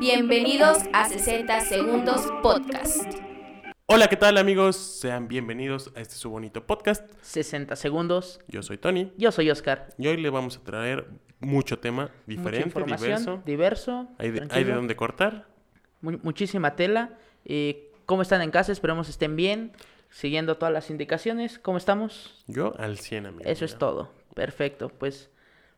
Bienvenidos a 60 Segundos Podcast. Hola, ¿qué tal amigos? Sean bienvenidos a este su bonito podcast. 60 segundos. Yo soy Tony Yo soy Oscar. y hoy le vamos a traer mucho tema diferente, diverso. diverso. Hay de, hay de tranquilo. dónde cortar. Mu- muchísima tela. Eh, ¿Cómo están en casa? Esperemos estén bien. Siguiendo todas las indicaciones. ¿Cómo estamos? Yo al 100, amigo. Eso es todo. Perfecto. Pues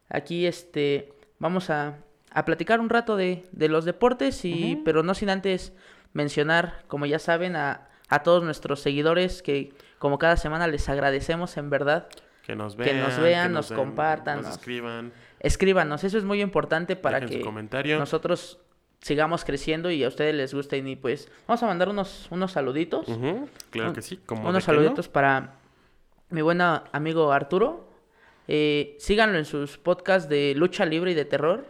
aquí este vamos a, a platicar un rato de, de los deportes, y, pero no sin antes mencionar, como ya saben, a, a todos nuestros seguidores que como cada semana les agradecemos en verdad. Que nos que vean, nos vean, nos den- compartan, nos nos- escriban. Escríbanos, eso es muy importante para Dejen que nosotros sigamos creciendo y a ustedes les gusten. Y pues vamos a mandar unos, unos saluditos. Claro Un- que sí. Como unos que no. saluditos para mi buen amigo Arturo. Eh, síganlo en sus podcasts de lucha libre y de terror.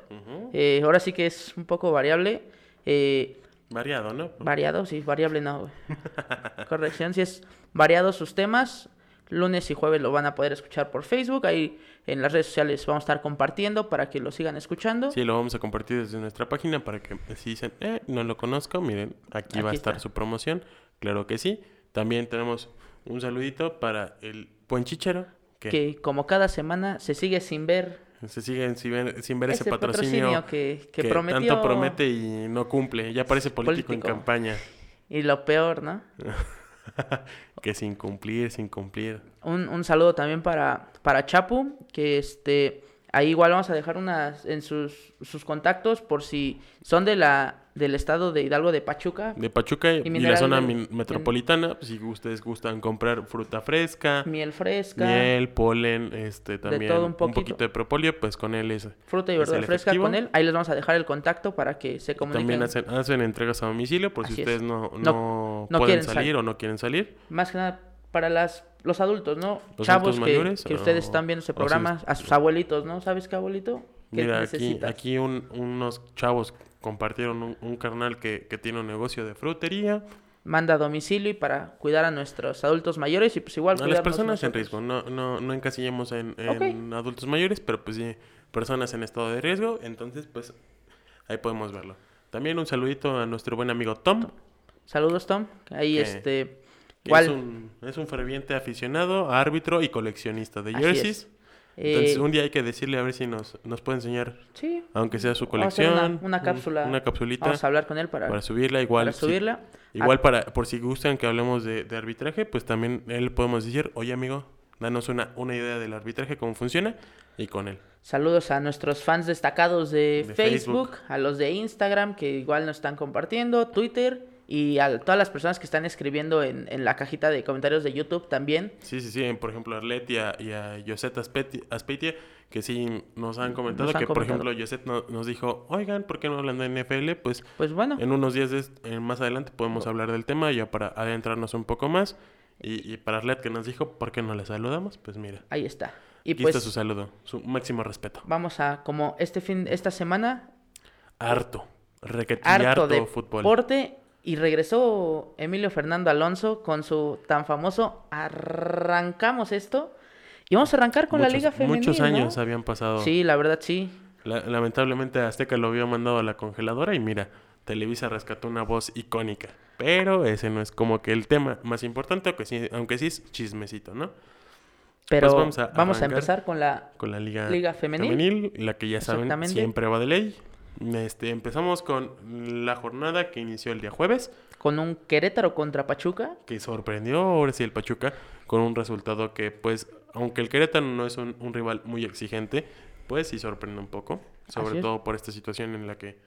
Eh, ahora sí que es un poco variable. Eh, Variado, ¿no? variado, sí, variable no. Corrección, si es variado sus temas. Lunes y jueves lo van a poder escuchar por Facebook. Ahí en las redes sociales vamos a estar compartiendo para que lo sigan escuchando. Sí, lo vamos a compartir desde nuestra página para que si dicen, eh, no lo conozco, miren, aquí, va a estar está. su promoción. Claro que sí. También tenemos un saludito para el buen chichero, que, que como cada semana se sigue sin ver se sigue sin ver, sin ver ese, ese patrocinio, que, que que prometió tanto promete y no cumple. Ya parece político, en Político. campaña. y lo peor, ¿no? que sin cumplir, sin cumplir. Un, un saludo también para, para Chapu, que este ahí igual vamos a dejar unas en sus, sus contactos por si son de la del estado de Hidalgo de Pachuca, De Pachuca y, la zona min- metropolitana, pues, si ustedes gustan comprar fruta fresca, miel fresca, miel, polen, este también todo un un poquito. de propóleo, pues con él es fruta y verdura fresca efectivo. con él. Ahí les vamos a dejar el contacto para que se comuniquen. También hacen, hacen entregas a domicilio por si Así ustedes no, No- no, pueden salir salir. o no quieren salir. Más que nada para las los adultos, ¿no? Los Chavos adultos que, mayores, que o- ustedes están viendo o si programa, a sus abuelitos, ¿no? ¿Sabes qué abuelito? ¿Qué Mira, aquí, aquí un- unos chavos compartieron un, un carnal que, que tiene un negocio de frutería. Manda a domicilio y para cuidar a nuestros adultos mayores y pues igual A las personas en riesgo, no, no, no encasillemos en, en Ok. adultos mayores, pero pues sí, personas en estado de riesgo, entonces pues ahí podemos verlo. También un saludito a nuestro buen amigo Tom, Saludos, Tom. Ahí, Que- este. que es un, es un ferviente aficionado, árbitro y coleccionista de jerseys. Es. Entonces eh, un día hay que decirle a ver si nos, nos puede enseñar, sí, aunque sea su colección, una, una un- cápsula. una capsulita Vamos a hablar con él para, para subirla igual. para si- subirla. Igual Ah, para, por si gustan que hablemos de, de arbitraje, pues también él podemos decir, oye amigo, danos una, una idea del arbitraje, cómo funciona, y con él. Saludos a nuestros fans destacados de, De Facebook, Facebook. a los de Instagram que igual nos están compartiendo, Twitter y a todas las personas que están escribiendo en, en la cajita de comentarios de YouTube también. Sí, sí, sí, por ejemplo a Arlet y a, y a Aspeti- Aspeitia, que sí nos han comentado Nos han que, por ejemplo, Yoset no- nos dijo, oigan, ¿por qué no hablan de NFL? Pues Pues bueno, en unos días más adelante podemos hablar del tema, ya para adentrarnos un poco más. Y, y para Arlet que nos dijo, ¿por qué no le saludamos? Pues mira, ahí está. Y aquí pues está su saludo, su máximo respeto. vamos a, como este fin, esta semana, Harto, requete harto harto de fútbol. deporte y regresó Emilio Fernando Alonso con su tan famoso arrancamos esto y vamos a arrancar con muchos, la liga femenil Muchos ¿no? años habían pasado. sí la verdad sí La- lamentablemente Azteca lo había mandado a la congeladora y mira, Televisa rescató una voz icónica. Pero ese no es como que el tema más importante, aunque sí, aunque sí es chismecito, ¿no? pero vamos a vamos a empezar con la Con la liga, Liga femenil. la que ya saben siempre va de ley. Este, empezamos con la jornada que inició el día jueves, con un Querétaro contra Pachuca que sorprendió ahora sí el Pachuca con un resultado que pues, aunque el Querétaro no es un, un rival muy exigente, pues sí sorprende un poco, sobre todo por esta situación en la que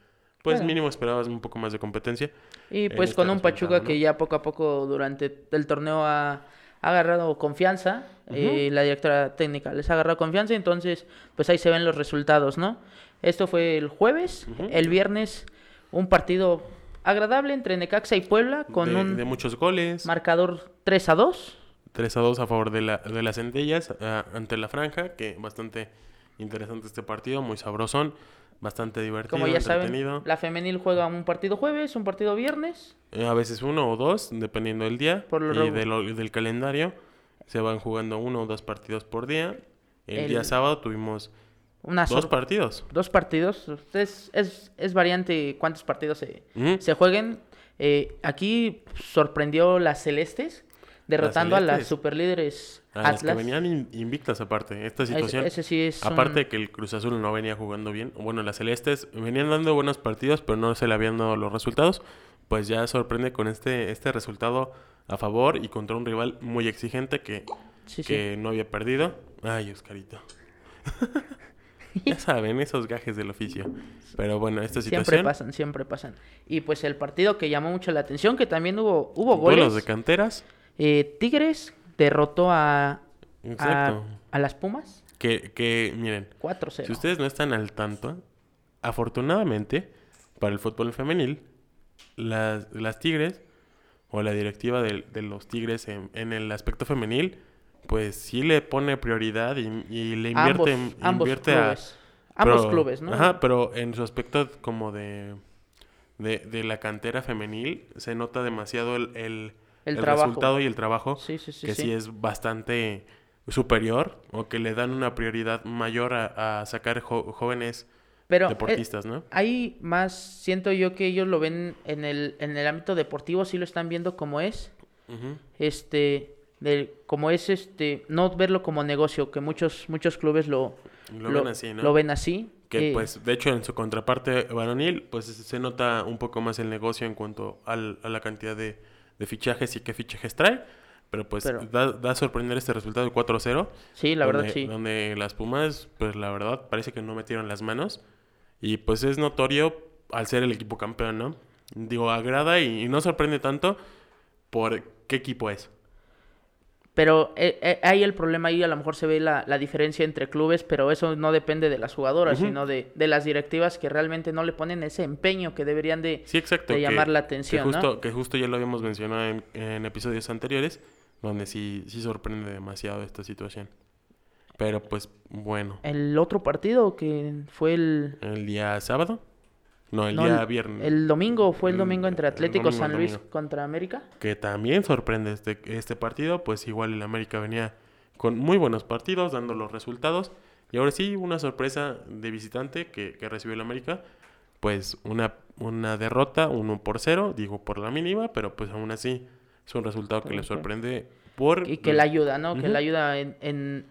pues Bueno. mínimo esperabas un poco más de competencia. y pues este con un Pachuca ¿no? que ya poco a poco durante el torneo ha, ha agarrado confianza eh, la directora técnica les ha agarrado confianza entonces pues ahí se ven los resultados no esto fue el jueves el viernes un partido agradable entre Necaxa y Puebla con de, un de muchos goles, marcador 3 a 2 3 a 2 a favor de, la, de las centellas ante la franja, que bastante interesante este partido, muy sabrosón, bastante divertido, como ya entretenido. saben la femenil juega un partido jueves un partido viernes Eh, A veces uno o dos, dependiendo del día Por lo y regu- de lo- del calendario. Se van jugando uno o dos partidos por día. El, día sábado tuvimos una Dos partidos. dos partidos. Es, es, es variante cuántos partidos se, se jueguen. Eh, aquí sorprendió las Celestes, derrotando a las superlíderes A las que Atlas. venían in- invictas aparte. Esta situación. ese sí es un- Aparte de que el Cruz Azul no venía jugando bien. Bueno, las Celestes venían dando buenos partidos, pero no se le habían dado los resultados. Pues ya sorprende con este, este resultado a favor y contra un rival muy exigente que, Sí, sí. que no había perdido. Ay, Oscarito. ya saben, esos gajes del oficio. Pero bueno, esta situación. Siempre pasan, siempre pasan. Y pues el partido que llamó mucho la atención, que también hubo, hubo goles. De canteras. Eh, Tigres derrotó a, a, a las Pumas Que, que, miren, 4-0. Si ustedes no están al tanto, afortunadamente, para el fútbol femenil, las, las Tigres o la directiva de, de los Tigres en, en el aspecto femenil, pues sí le pone prioridad y, y le invierte, ambos, ambos invierte a... clubes. Ambos clubes, ¿no? Ajá, pero en su aspecto como de, de, de la cantera femenil, se nota demasiado el, el, El resultado y el trabajo Sí, sí, sí. que sí. es bastante superior o que le dan una prioridad mayor a, a sacar jo- jóvenes Pero eh, deportistas, ¿no? Hay más, siento yo que ellos lo ven en el, en el ámbito deportivo, sí lo están viendo como es, este, de, como es este, no verlo como negocio, que muchos, muchos clubes lo, Lo, ven así, ¿no? lo ven así. Que eh, pues, de hecho, en su contraparte varonil, pues se nota un poco más el negocio en cuanto al- a la cantidad de, de fichajes y qué fichajes trae. Pero pues Pero- da, da a sorprender este resultado de 4-0. sí, la verdad sí. Donde las Pumas, pues la verdad, parece que no metieron las manos. Y pues es notorio al ser el equipo campeón, ¿no? Digo, agrada y, y no sorprende tanto por qué equipo es. Pero eh, eh, ahí el problema, ahí a lo mejor se ve la, la diferencia entre clubes, pero eso no depende de las jugadoras, sino de, de las directivas que realmente no le ponen ese empeño que deberían de... Sí, exacto. de que- llamar la que atención, ¿no? justo, Que justo ya lo habíamos mencionado en, en episodios anteriores, donde sí, sí sorprende demasiado esta situación. Pero pues bueno, El otro partido que fue el... el día sábado, no, el no, día viernes, El domingo fue el El- domingo entre Atlético domingo, San Luis contra América. que también sorprende este, este partido, pues igual el América venía con muy buenos partidos, dando los resultados. Y ahora sí, una sorpresa de visitante que, que recibió el América, pues una, una derrota, uno por cero, digo por la mínima, pero pues aún así es un resultado que le sorprende por... Y que la ayuda, ¿no? Que la ayuda en, en,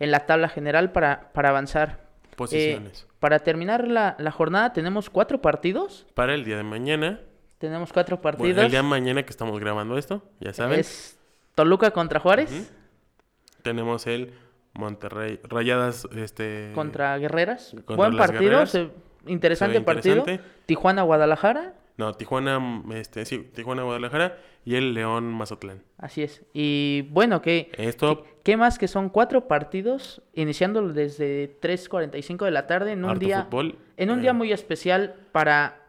en la tabla general para, para avanzar. Eh, posiciones. Para terminar la, la jornada tenemos cuatro partidos. Para el día de mañana, Tenemos cuatro bueno, partidos. el día de mañana que estamos grabando esto, ya saben, Es Toluca contra Juárez, tenemos el Monterrey Rayadas este contra Guerreras. contra Buen partido, se- interesante Se ve partido. interesante. Tijuana Guadalajara, No, Tijuana, mm, este, sí, Tijuana, Guadalajara y el León Mazatlán. así es. Y bueno, que Esto, ¿Qué más que son cuatro partidos, iniciando desde 3.45 de la tarde en un harto día fútbol. en un eh, día muy especial para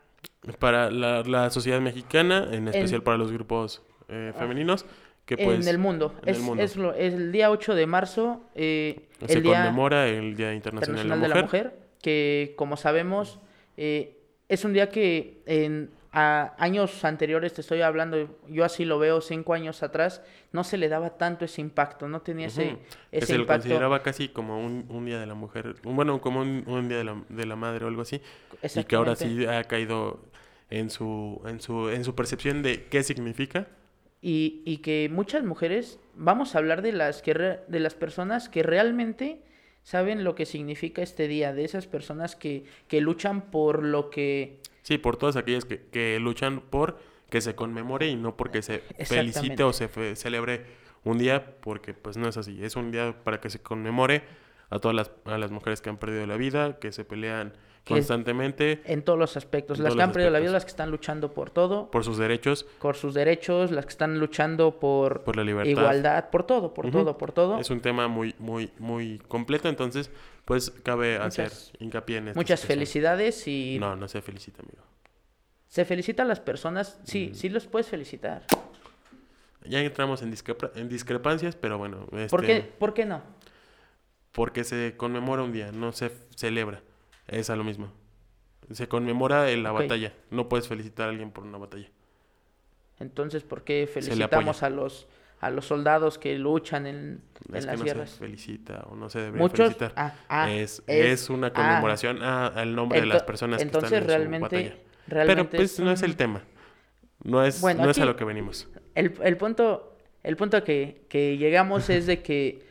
Para la, la sociedad mexicana, en especial para los grupos eh, femeninos, que pues... en el mundo. en el es, mundo. es lo- es el día 8 de marzo, eh, Se el Día conmemora el Día Internacional, Internacional de la Mujer. que como sabemos eh, es un día que en a años anteriores, te estoy hablando, yo así lo veo, cinco años atrás, no se le daba tanto ese impacto, no tenía ese. Que ese se lo impacto. consideraba casi como un, un Día de la Mujer, bueno, como un, un Día de la, de la Madre o algo así, y que ahora sí ha caído en su, en su, en su percepción de qué significa. y, y que muchas mujeres, vamos a hablar de las, que re- de las personas que realmente saben lo que significa este día, de esas personas que, que luchan por lo que... Sí, por todas aquellas que, que luchan por que se conmemore y no porque se felicite o se fe- celebre un día, porque pues no es así. Es un día para que se conmemore a todas las, a las mujeres que han perdido la vida, que se pelean constantemente En todos los aspectos, las que han perdido la vida, las que están luchando por todo, por sus derechos, por sus derechos, las que están luchando por, por la libertad. igualdad, por todo, por todo, por todo. Es un tema muy, muy, muy completo, entonces pues cabe hacer hincapié en esta Muchas felicidades y No, no se felicita, amigo. se felicita a las personas, sí, sí los puedes felicitar. Ya entramos en, discrepa- en discrepancias, pero bueno, ¿Por, este, qué, ¿Por qué no? porque se conmemora un día, no se celebra. Es a lo mismo. Se conmemora en la batalla. No puedes felicitar a alguien por una batalla. Entonces, ¿por qué felicitamos a los a los soldados que luchan en, en Es que las no guerras. se felicita o no se debería Muchos, felicitar. ah, ah, es, es- es una ah. conmemoración a- al nombre de las personas entonces que están en su realmente, batalla. realmente Pero pues no es el tema. No es, Bueno, no es a lo que venimos. El, el punto, el punto que, que llegamos es de que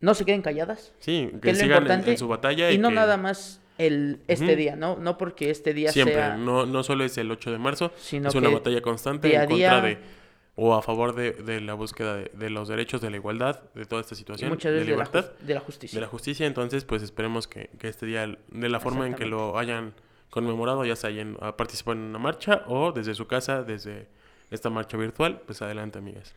no se queden calladas. Sí, que que es lo sigan en, importante, en su batalla. Y, Y, no que nada más el, este día, ¿no? No porque este día Siempre, sea... no, no solo es el 8 de marzo, Sino es una que batalla constante en contra día- de o a favor de, de la búsqueda de, de los derechos, de la igualdad, de toda esta y situación, muchas de veces de la, libertad, de la justicia. de la justicia. Entonces, pues esperemos que, que este día, de la forma en que lo hayan conmemorado, ya sea hayan participado en una marcha o desde su casa, desde esta marcha virtual, pues adelante, amigas.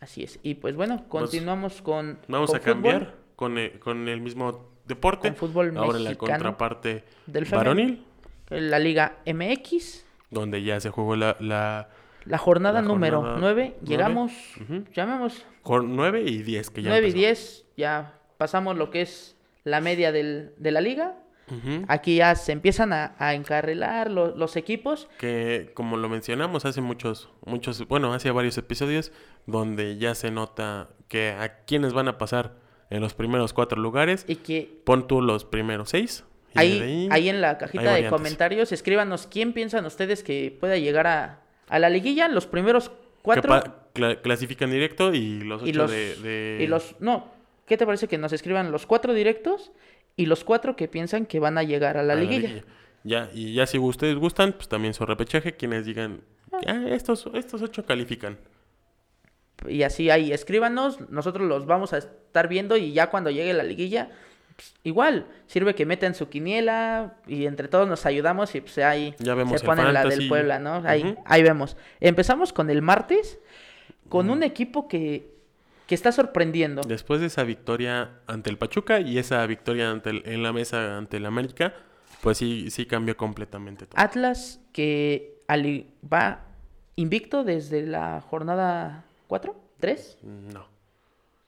Así es. Y pues bueno, continuamos con Vamos con a cambiar fútbol con el, con el mismo deporte, Con fútbol ahora la contraparte del varonil, la Liga MX, donde ya se jugó la, la la jornada La número jornada 9. nueve. Llegamos, Ujú. llamemos Con 9 y 10 que ya 9 y empezó. 10, ya pasamos lo que es la media del- de la liga. Aquí ya se empiezan a, a encarrilar lo- los equipos. Que como lo mencionamos hace muchos, muchos, bueno, hace varios episodios, donde ya se nota que a quienes van a pasar en los primeros cuatro lugares, Y que pon tú los primeros seis. y ahí, ahí en la cajita de variantes. comentarios, escríbanos quién piensan ustedes que pueda llegar a, a la liguilla. Los primeros cuatro. cla- clasifican directo y los ocho y los, de, de- y los. No, ¿qué te parece que nos escriban los cuatro directos y los cuatro que piensan que van a llegar a la a la liguilla? Ya, y ya si ustedes gustan, pues también su repechaje, quienes digan, ah, estos, estos ocho califican. Y así ahí, escríbanos, nosotros los vamos a estar viendo y ya cuando llegue la liguilla, pues, igual, sirve que metan su quiniela y entre todos nos ayudamos y pues ahí Ya vemos se ponen la del. Puebla, ¿no? Ahí, ahí vemos. Empezamos con el martes, con un equipo que, que está sorprendiendo. Después de esa victoria ante el Pachuca y esa victoria ante el- en la mesa ante el América, pues sí, sí cambió completamente todo. Atlas que va invicto desde la jornada 4, 3, No.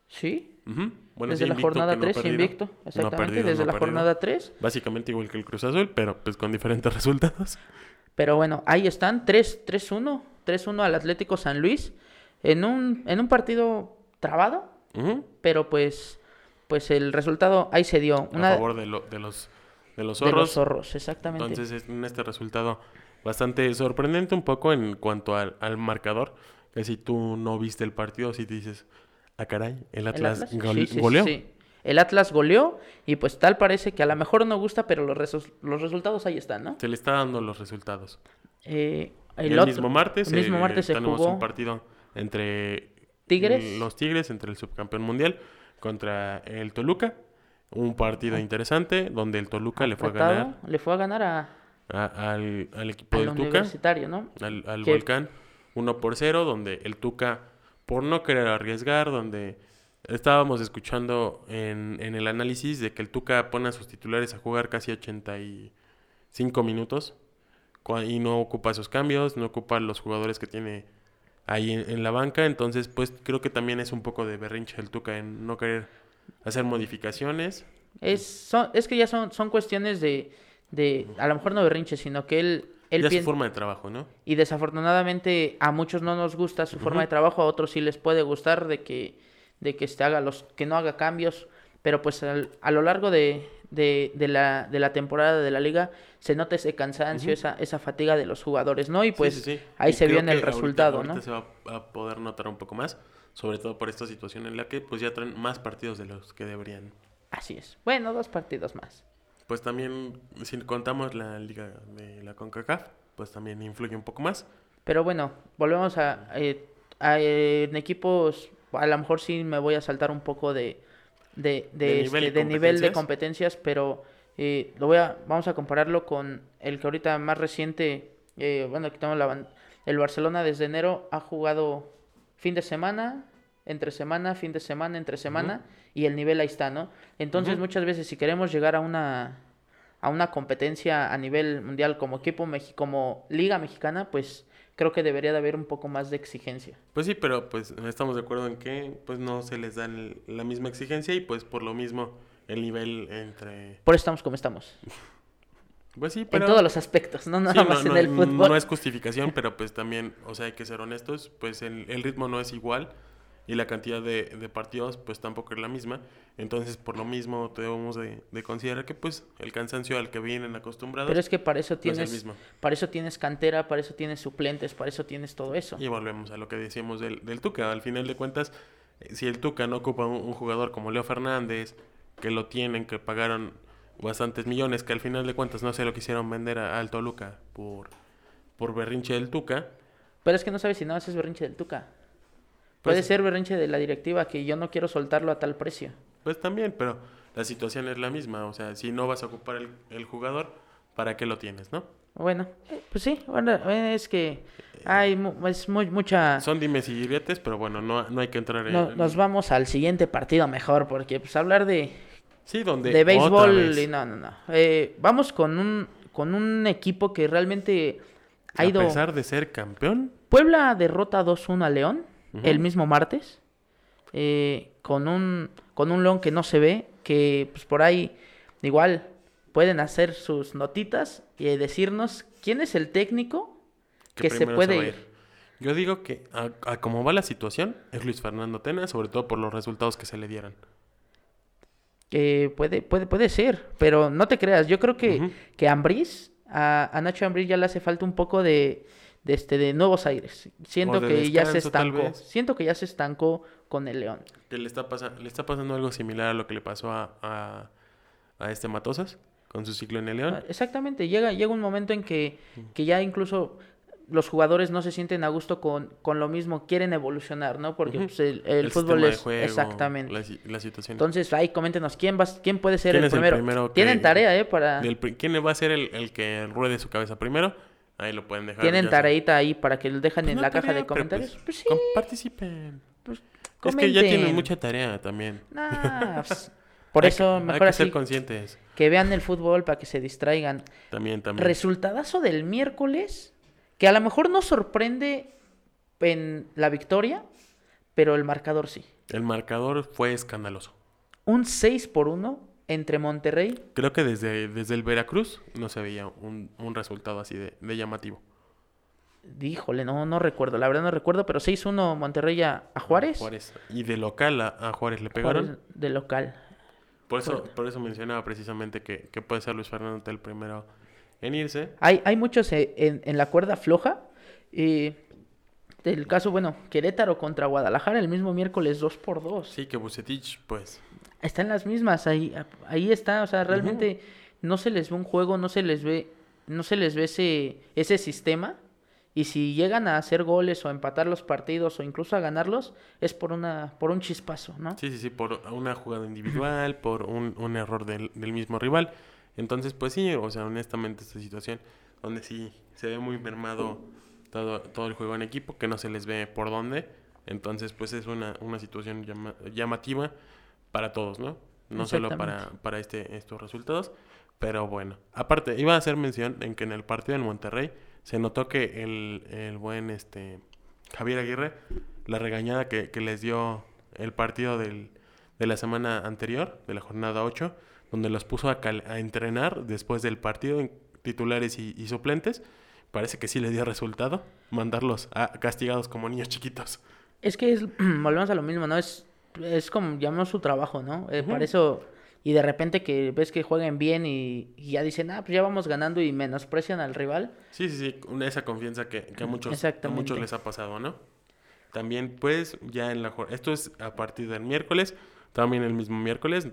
¿sí? Ujú. Bueno, desde sí, la invicto, jornada que no ha 3 perdido. invicto, No ha exactamente, perdido, desde no la perdido. jornada 3. Básicamente igual que el Cruz Azul, pero pues con diferentes resultados. Pero bueno, ahí están, 3 3-1, 3-1 al Atlético San Luis en un en un partido trabado, pero pues pues el resultado ahí se dio, A favor de, lo- de los, de los de los zorros. zorros, exactamente. Entonces es en este resultado bastante sorprendente un poco en cuanto al, al marcador. Que si tú no viste el partido, si te dices, ah caray, el El Atlas, gol- sí, sí, goleó. sí. El Atlas goleó y pues tal parece que a lo mejor no gusta, pero los, resu- los resultados ahí están, ¿no? Se le está dando los resultados. Eh, El, otro- mismo martes, el mismo eh, martes se tenemos jugó un partido entre Tigres. los Tigres, entre el subcampeón mundial contra el Toluca. Un partido interesante donde el Toluca le fue a ganar le fue a ganar a, a- al, al equipo al del Tuca, universitario, ¿no? al, al que- Volcán, 1 por 0, donde el Tuca, por no querer arriesgar, donde estábamos escuchando en, en el análisis de que el Tuca pone a sus titulares a jugar casi 85 minutos y no ocupa esos cambios, no ocupa los jugadores que tiene ahí en, en la banca, entonces pues creo que también es un poco de berrinche el Tuca en no querer hacer modificaciones. Es, son, es que ya son, son cuestiones de, de, a lo mejor no berrinche, sino que él, él ya su forma de trabajo, ¿no? y desafortunadamente a muchos no nos gusta su forma de trabajo, a otros sí les puede gustar de que, de que este haga los, que no haga cambios, pero pues al- a lo largo de, de, de la, de la temporada de la liga se nota ese cansancio, esa, esa fatiga de los jugadores, ¿no? Y pues Sí, sí, sí. ahí Y se en el ahorita- resultado, ahorita ¿no? se va a poder notar un poco más, sobre todo por esta situación en la que pues ya traen más partidos de los que deberían. Así es. Bueno, dos partidos más. Pues también, si contamos la liga de la CONCACAF, pues también influye un poco más. Pero bueno, volvemos a, eh, a, eh, en equipos, a lo mejor sí me voy a saltar un poco de, de, de, De este, nivel de nivel de competencias. pero eh, lo voy a, vamos a compararlo con el que ahorita más reciente, eh, bueno, aquí tenemos la, el Barcelona desde enero ha jugado fin de semana, entre semana, fin de semana, entre semana, y el nivel ahí está, ¿no? Entonces muchas veces si queremos llegar a una a una competencia a nivel mundial como equipo como liga mexicana, pues creo que debería de haber un poco más de exigencia. Pues sí, pero pues estamos de acuerdo en que pues no se les da el- la misma exigencia y pues por lo mismo el nivel entre... Por eso estamos como estamos. Pues sí, En pero... todos los aspectos, no nada Sí, más no, en el no- fútbol. No es justificación, pero pues también, o sea, hay que ser honestos, pues el, el ritmo no es igual y la cantidad de, de partidos pues tampoco es la misma. Entonces, por lo mismo, debemos de, de considerar que pues el cansancio al que vienen acostumbrados Pero es que para eso no es el tienes, mismo. para eso tienes cantera, para eso tienes suplentes, para eso tienes todo eso. Y volvemos a lo que decíamos del, del Tuca. Al final de cuentas, eh, si el Tuca no ocupa un, un jugador como Leo Fernández, que lo tienen, que pagaron bastantes millones, que al final de cuentas no se lo quisieron vender a- al Toluca por, por berrinche del Tuca, Pero es que no sabes si no haces berrinche del Tuca. Puede Pues- ser berrinche de la directiva que yo no quiero soltarlo a tal precio. Pues también, pero la situación es la misma. O sea, si no vas a ocupar el, el jugador, ¿para qué lo tienes, no? Bueno, pues sí, bueno, es que hay es muy, mucha... Son dimes y diretes, pero bueno, no, no hay que entrar en... No- nos vamos al siguiente partido mejor, porque pues hablar de, Sí, donde... de béisbol, y no, no, no. Eh, vamos con un, con un equipo que realmente ha ido... A pesar de ser campeón, Puebla derrota 2-1 a León El mismo martes, eh, con, un, con un León que no se ve, que pues por ahí igual pueden hacer sus notitas y decirnos quién es el técnico que, se puede ir. Yo digo que a, a como va la situación, es Luis Fernando Tena, sobre todo por los resultados que se le dieran. Eh, puede, puede, puede ser, pero no te creas. Yo creo que, Ujú. que Ambriz, a, a Nacho Ambriz ya le hace falta un poco de, de, este, de nuevos aires. Siento de que ya se estancó. Siento que ya se estancó con el León. Que le está, le está pasando algo similar a lo que le pasó a, a, a este Matosas con su ciclo en el León. Ah, Exactamente, llega, llega un momento en que, que ya incluso los jugadores no se sienten a gusto con, con lo mismo, quieren evolucionar, ¿no? Porque pues, el, el fútbol de es juego, exactamente. La, si- la situación. Entonces, ahí coméntenos quién va, quién puede ser ¿Quién el es el primero. primero que- Tienen tarea, ¿eh? Para Del ¿Quién va a ser el, el que ruede su cabeza primero? Ahí lo pueden dejar. tienen tareita ahí para que lo dejen Pues en no la caja de pero, comentarios. pues, Pues, sí, participen. pues, Es que ya tienen mucha tarea también. Nah, pues, por Hay eso que- mejor hay que así ser conscientes. que vean el fútbol para que se distraigan. También, también. Resultadazo del miércoles, que a lo mejor no sorprende en la victoria, pero el marcador sí. El marcador fue escandaloso. Un 6 por 1 entre Monterrey. Creo que desde, desde el Veracruz no se veía un, un resultado así de, de llamativo. Híjole, no, no recuerdo, la verdad no recuerdo, pero 6-1 Monterrey a, a Juárez. Juárez. Y de local a, a Juárez le pegaron. Juárez de local. Por eso, por eso mencionaba precisamente que, que puede ser Luis Fernando el primero en irse. Hay, hay muchos eh, en, en la cuerda floja. eh, del caso, bueno, Querétaro contra Guadalajara el mismo miércoles 2 por 2 Sí, que Bucetich, pues, Están las mismas, ahí, ahí está, o sea, realmente no se les ve un juego, no se les ve, no se les ve ese, ese sistema. Y si llegan a hacer goles o a empatar los partidos o incluso a ganarlos, es por una, por un chispazo, ¿no? sí, sí, sí, por una jugada individual, por un, un error del, del mismo rival. Entonces, pues sí, o sea, honestamente esta situación donde sí se ve muy mermado todo, todo el juego en equipo, que no se les ve por dónde. Entonces, pues es una, una situación llama- llamativa para todos, ¿no? No solo para, para este, estos resultados. Pero bueno, aparte, iba a hacer mención en que en el partido del Monterrey se notó que el, el buen este Javier Aguirre, la regañada que, que les dio el partido del, de la semana anterior, de la jornada 8, donde los puso a, cal- a entrenar después del partido en titulares y, y suplentes, parece que sí le dio resultado, mandarlos a, castigados como niños chiquitos. Es que es, volvemos a lo mismo, ¿no? Es, es como llamamos su trabajo, ¿no? Eh. Para eso, y de repente que ves que jueguen bien y, y ya dicen, ah, pues ya vamos ganando y menosprecian al rival. Sí, sí, sí, esa confianza que, que a, muchos, a muchos les ha pasado, ¿no? También, pues, ya en la Esto es a partir del miércoles, también el mismo miércoles,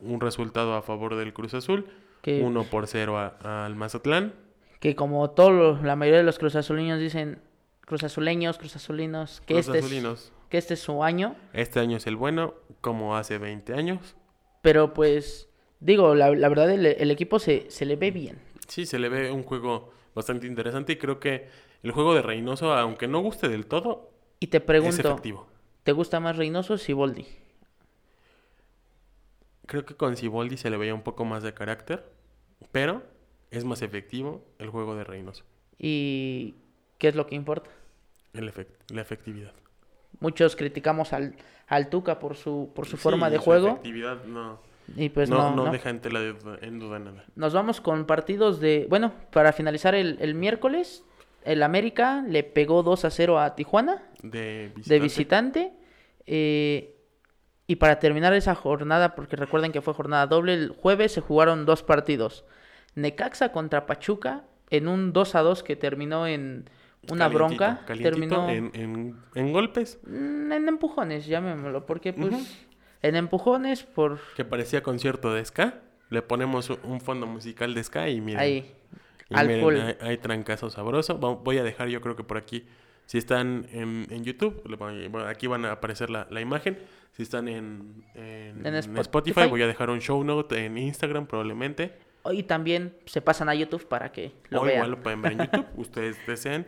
un resultado a favor del Cruz Azul, Que, 1 por 0 a- al Mazatlán. Que como todos la mayoría de los cruzazulinos dicen, cruzazuleños, cruzazulinos, que, Cruz este es, que este es su año. Este año es el bueno, como hace 20 años. Pero pues, digo, la, la verdad el, el equipo se, se le ve bien. Sí, se le ve un juego bastante interesante y creo que el juego de Reynoso, aunque no guste del todo, Y te es pregunto, efectivo. ¿te gusta más Reynoso o Siboldi? Creo que con Siboldi se le veía un poco más de carácter, pero es más efectivo el juego de Reynoso, ¿Y qué es lo que importa? el efect- la efectividad. Muchos criticamos al, al Tuca por su, por su Sí, forma de su juego. efectividad no, Y pues no, no, no, no. deja en tela de duda- en duda nada. Nos vamos con partidos de... Bueno, para finalizar el, el miércoles, el América le pegó 2 a 0 a Tijuana De visitante. de visitante. eh, y para terminar esa jornada, porque recuerden que fue jornada doble, el jueves se jugaron dos partidos. Necaxa contra Pachuca en un 2 a 2 que terminó en una Calientito, bronca. calientito, terminó en, en, en golpes, mm, en empujones, llamémoslo, porque pues en empujones por que parecía concierto de ska. Le ponemos un- fondo musical de ska y miren. ahí. y miren, hay, hay trancazo sabroso. Voy a dejar yo creo que por aquí, si están en, en YouTube, aquí van a aparecer la, la imagen. Si están en, en, En Spotify, Spotify. voy a dejar un show note en Instagram probablemente. Y también se pasan a YouTube para que lo o vean. igual lo pueden ver en YouTube, ustedes deseen,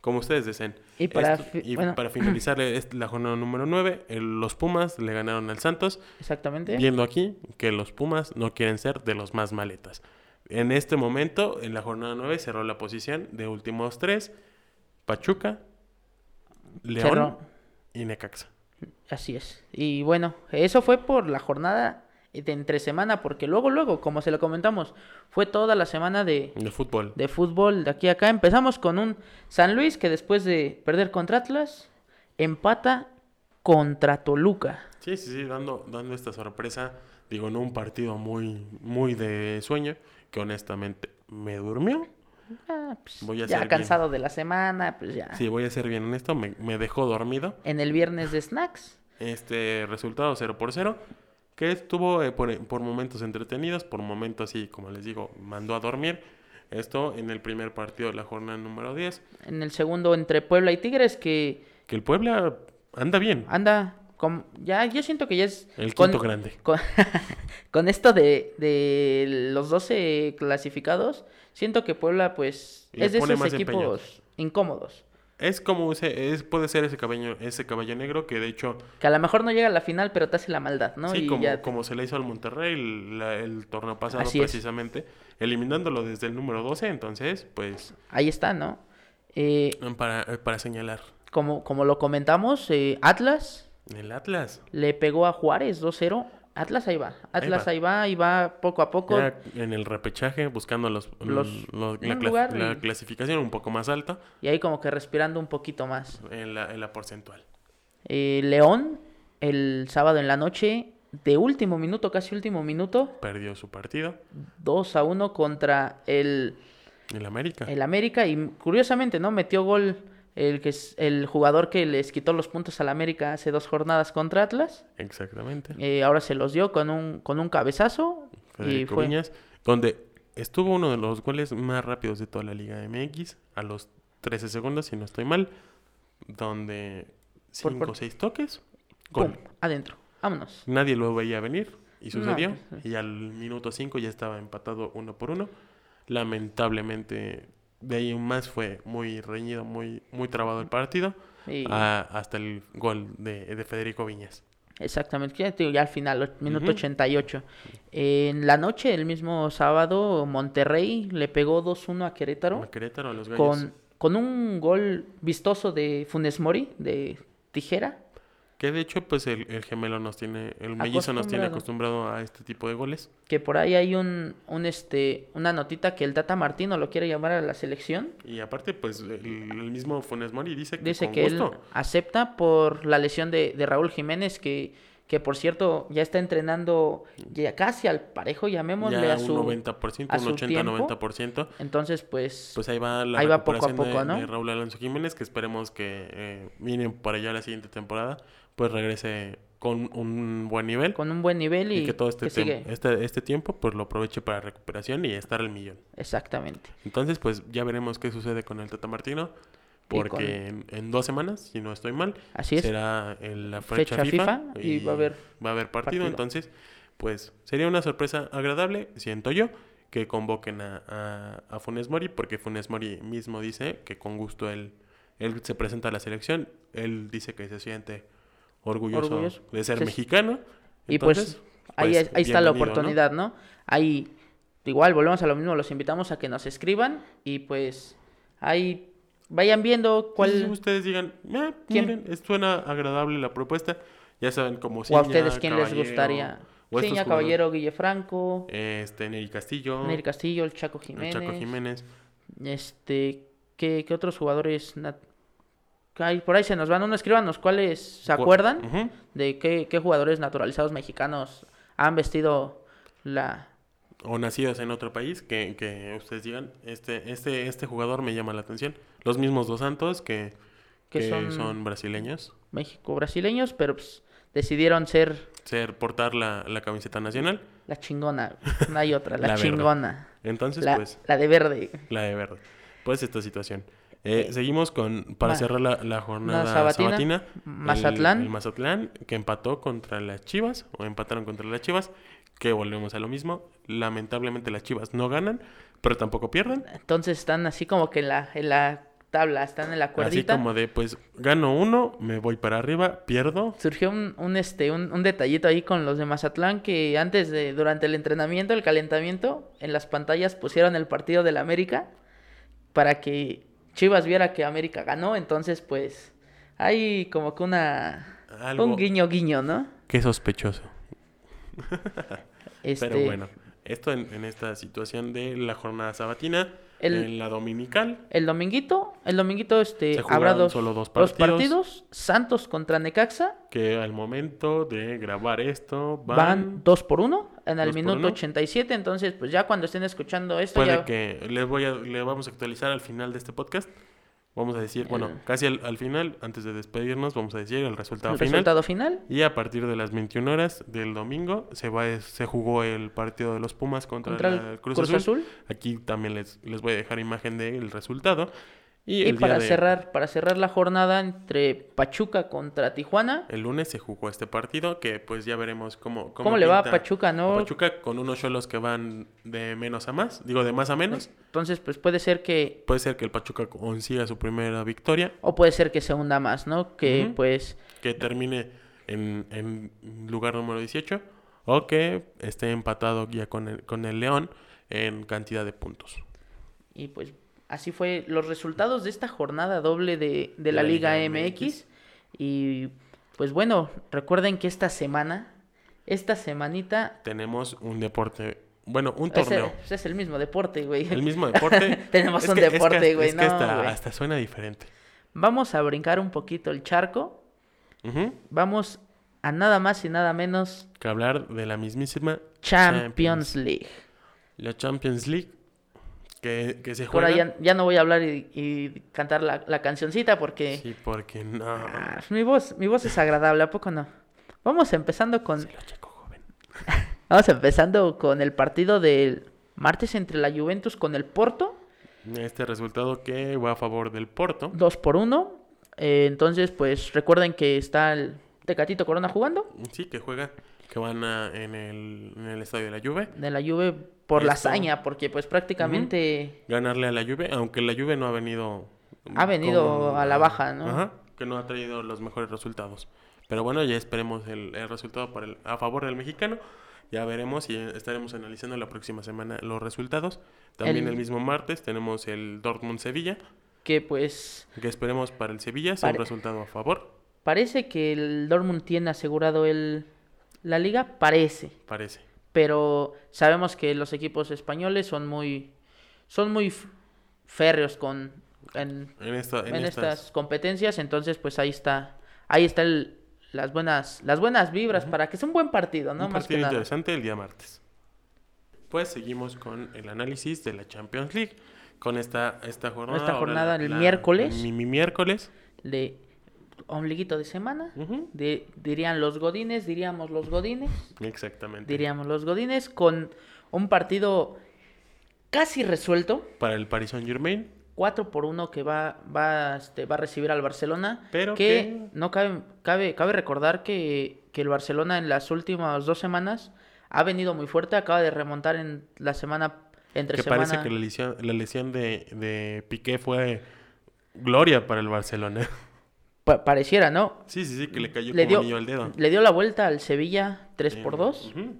como ustedes deseen. Y para Esto- fi- y bueno. para finalizar es la jornada número 9, los Pumas le ganaron al Santos, Exactamente. viendo aquí que los Pumas no quieren ser de los más maletas. En este momento, en la jornada 9, cerró la posición de últimos tres, Pachuca, León Cerró. y Necaxa. Así es. Y bueno, eso fue por la jornada de entre semana, porque luego, luego, como se lo comentamos, fue toda la semana de, De fútbol. de fútbol de aquí a acá. Empezamos con un San Luis que después de perder contra Atlas, empata contra Toluca. Sí, sí, sí, dando, dando esta sorpresa, digo, no un partido muy, muy de sueño, que honestamente me durmió. Ah, pues, Voy a ya ser bien. cansado de la semana, pues ya. Si voy a ser bien honesto, me, me dejó dormido. En el viernes de snacks. Este resultado 0 por 0, que estuvo eh, por, por momentos entretenidos, por momentos así, como les digo, mandó a dormir. Esto en el primer partido de la jornada número 10, En el segundo entre Puebla y Tigres, que que el Puebla anda bien, anda con... Ya, yo siento que ya es... el con- quinto grande. con, con esto de, de los 12 clasificados, siento que Puebla, pues, es de esos equipos incómodos. Es como ese, es, puede ser ese caballo, ese caballo negro que de hecho, Que a lo mejor no llega a la final, pero te hace la maldad, ¿no? sí, y como, ya como se le hizo al Monterrey el, la- el torneo pasado Así es. precisamente, eliminándolo desde el número 12, entonces, pues, ahí está, ¿no? Eh, para, para señalar. como, como lo comentamos, eh, Atlas El Atlas, le pegó a Juárez 2-0. Atlas ahí va. Atlas va. ahí va, y va poco a poco. ya en el repechaje, buscando los, Los- los- la, un cla- lugar la y- clasificación un poco más alta. Y ahí como que respirando un poquito más. En la, en la porcentual. Eh, León, el sábado en la noche, de último minuto, casi último minuto, Perdió su partido. 2 a 1 contra el, El América. el América. Y curiosamente, ¿no? Metió gol el, que es el jugador que les quitó los puntos al América hace dos jornadas contra Atlas. Exactamente. Eh, ahora se los dio con un, con un cabezazo. y Federico fue Viñas. Donde estuvo uno de los goles más rápidos de toda la Liga MX. A los 13 segundos, si no estoy mal. Donde Por- 5 o por- 6 toques. ¡pum! Adentro. Vámonos. Nadie lo veía venir. Y No, sucedió. Y al minuto 5 ya estaba empatado uno por uno. Lamentablemente, de ahí en más fue muy reñido, muy, muy trabado el partido. A- hasta el gol de, de Federico Viñas. Exactamente, ya, al final, minuto Ujú. 88. En la noche, el mismo sábado, Monterrey le pegó 2-1 a Querétaro A Querétaro, a los gallos. con, con un gol vistoso de Funes Mori, de tijera. Que de hecho, pues el, el gemelo nos tiene, el mellizo nos tiene Acostumbrado. a este tipo de goles. Que por ahí hay un, un este, una notita que el Tata Martino lo quiere llamar a la selección. Y aparte, pues el, el mismo Funes Mori dice que Dice con que él gusto. acepta por la lesión de, de Raúl Jiménez, que, que por cierto ya está entrenando ya casi al parejo, llamémosle ya a su... un 90%, a un su tiempo. 80-90%. Entonces, pues, Pues ahí va la Ahí va poco a recuperación de- poco, ¿no? de, Raúl Alonso Jiménez, que esperemos que eh, para allá la siguiente temporada, pues regrese con un buen nivel. con un buen nivel y, y que todo este, que sigue. este, este tiempo pues lo aproveche para recuperación y estar al millón. Exactamente. Entonces, pues ya veremos qué sucede con el Tata Martino. Porque con- en, en dos semanas, si no estoy mal, Así es. será en la fecha, Fecha FIFA, FIFA y va a haber va a haber partido, partido. Entonces, pues sería una sorpresa agradable, siento yo, que convoquen a, a, a Funes Mori, porque Funes Mori mismo dice que con gusto él, él se presenta a la selección. Él dice que se siente orgulloso, Orgulloso. de ser Se- mehicano. Y pues, ahí, pues, es- ahí está la oportunidad, ¿no? Ahí, igual, volvemos a lo mismo, los invitamos a que nos escriban y pues ahí vayan viendo cuál... Sí, ustedes digan, "Ah, ¿Quién? miren, suena agradable la propuesta. Ya saben, como o a ustedes quién les gustaría. jugadores- Caballero, Guille Franco, Este, Neri Castillo. Neri Castillo, el Chaco el Jiménez. Chaco Jiménez. Este, ¿qué, qué otros jugadores? nat- por ahí se nos van. Uno, escríbanos cuáles se Cu- acuerdan de qué, qué jugadores naturalizados mexicanos han vestido la... O nacidos en otro país, que, que ustedes digan, este, este, este jugador me llama la atención. Los mismos dos Santos, que, Que que son- son... brasileños. México brasileños, pero pues decidieron ser Ser, portar la, la camiseta nacional. la chingona. No hay otra, la, La verde. chingona. Entonces, La, pues, la de verde. la de verde. Pues esta situación. Eh, seguimos con, para Ma- cerrar la, la jornada sabatina, Mazatlán. El, Mazatlán, que empató contra las Chivas, o empataron contra las Chivas, que volvemos a lo mismo. Lamentablemente las Chivas no ganan, pero tampoco pierden. Entonces están así como que en la, en la tabla, están en la Así cuerdita. como de, pues, gano uno, me voy para arriba, pierdo. Surgió un, un, este, un, un detallito ahí con los de Mazatlán que antes de, durante el entrenamiento, el calentamiento, en las pantallas pusieron el partido del América para que Chivas viera que América ganó, entonces pues hay como que una... Algo Un guiño guiño, ¿no? que sospechoso. Este, Pero bueno, esto en, en esta situación de la jornada sabatina, El- en la dominical, El dominguito, el dominguito este, Se habrá dos, solo dos dos partidos. partidos. Santos contra Necaxa. que al momento de grabar esto van, Van, dos por uno en el minuto uno. 87. Entonces, pues ya cuando estén escuchando esto, puede ya que les voy a, le vamos a actualizar al final de este podcast. Vamos a decir, bueno, El- casi al, al final, antes de despedirnos, vamos a decir el resultado el final. resultado final. Y a partir de las 21 horas del domingo se va se jugó el partido de los Pumas contra, Contra la el Cruz, Cruz, Azul. Azul. Aquí también les, les voy a dejar imagen del resultado. Y, para de- cerrar, para cerrar la jornada entre Pachuca contra Tijuana. El lunes se jugó este partido que pues ya veremos cómo... ¿Cómo, le va a Pachuca, no? Pachuca con unos cholos que van de menos a más, digo de más a menos. Entonces, pues puede ser que. Puede ser que el Pachuca consiga su primera victoria, O puede ser que se hunda más, ¿no? Que pues. que termine en, en lugar número 18 o que esté empatado ya con el, con el León en cantidad de puntos. Y pues así fue los resultados de esta jornada doble de, de la, Liga, MX. Y pues bueno, recuerden que esta semana, esta semanita, Tenemos un deporte, bueno, un torneo. ese es el mismo deporte, güey. El mismo deporte. Tenemos Es un que- es que deporte, güey. Es que no, hasta, güey. hasta suena diferente. Vamos a brincar un poquito el charco. Vamos a nada más y nada menos Que hablar de la mismísima Champions League. La Champions League que, que se juega. ahí ya, ya no voy a hablar y, y cantar la, la cancioncita porque Sí, porque no. ah, mi voz, mi voz es agradable, ¿a poco no? Vamos empezando con Se lo checo, joven. Vamos empezando con el partido del martes entre la Juventus con el Porto, Este resultado que va a favor del Porto. 2 por 1. entonces, pues recuerden que está el Tecatito Corona jugando Sí, que juega. Que van a- en, el, en el estadio de la Juve. de la Juve por la hazaña, porque pues prácticamente Ganarle a la Juve, aunque la Juve no ha venido. Ha venido a la baja, ¿no? Ajá, que no ha traído los mejores resultados. Pero bueno, ya esperemos el, el resultado para el- a favor del mexicano. Ya veremos y estaremos analizando la próxima semana los resultados. También El- el, mismo martes tenemos el Dortmund-Sevilla, que pues que esperemos para el Sevilla sea un resultado a favor, parece que el Dortmund tiene asegurado el la liga, parece, parece. Pero sabemos que los equipos españoles son muy son muy férreos con en, En, esta, en, en estas, estas competencias, entonces pues ahí está, ahí está el- las buenas, las buenas vibras para que sea un buen partido, ¿no? un Más que partido nada. interesante el día martes. Pues seguimos con el análisis de la Champions League. Con esta, esta jornada. Esta jornada el miércoles. Mi, mi miércoles. De ombliguito de semana, de- dirían los godines, diríamos los godines, Exactamente. diríamos los godines con un partido casi resuelto, Para el Paris Saint Germain. 4 por 1 que va va este, va a recibir al Barcelona, Pero que que- no cabe cabe cabe recordar que, que el Barcelona en las últimas dos semanas ha venido muy fuerte, acaba de remontar en la semana entre Que semana parece que la lesión, la lesión de, de Piqué fue gloria para el Barcelona. pa- pareciera, ¿no? Sí, sí, sí, que le cayó Le como dio, al dedo. le dio la vuelta al Sevilla 3 por Eh, 2. ujú.